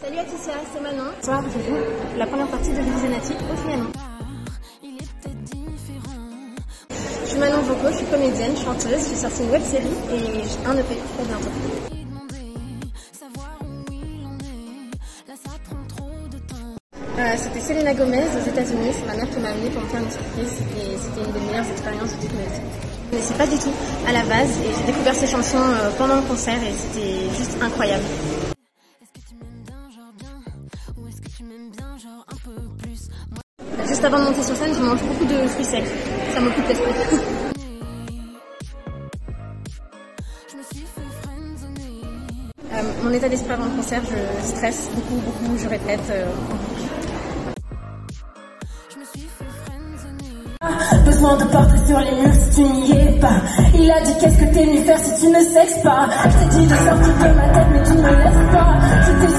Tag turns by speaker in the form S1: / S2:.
S1: Salut Aticia, c'est Manon. Ce soir, je joue la première partie de Visionati au piano. Je suis Manon Voco, je suis comédienne, chanteuse, j'ai sorti une web série et j'ai un EP très bientôt. Euh, c'était Selena Gomez aux États-Unis, c'est ma mère qui m'a amenée pour me faire une surprise et c'était une des meilleures expériences de toute ma vie. Mais c'est pas du tout à la base et j'ai découvert ces chansons euh, pendant le concert et c'était juste incroyable. Juste avant de monter sur scène, je mange beaucoup de fruits secs. Ça m'occupe l'esprit. Euh, mon état d'esprit avant le concert, je stresse beaucoup, beaucoup, je répète. euh,
S2: Besoin de portrait sur les murs si tu n'y es pas. Il a dit qu'est-ce que t'es venu faire si tu ne sexes pas? Je t'ai dit de sortir de ma tête mais tu ne me laisses pas. Je t'ai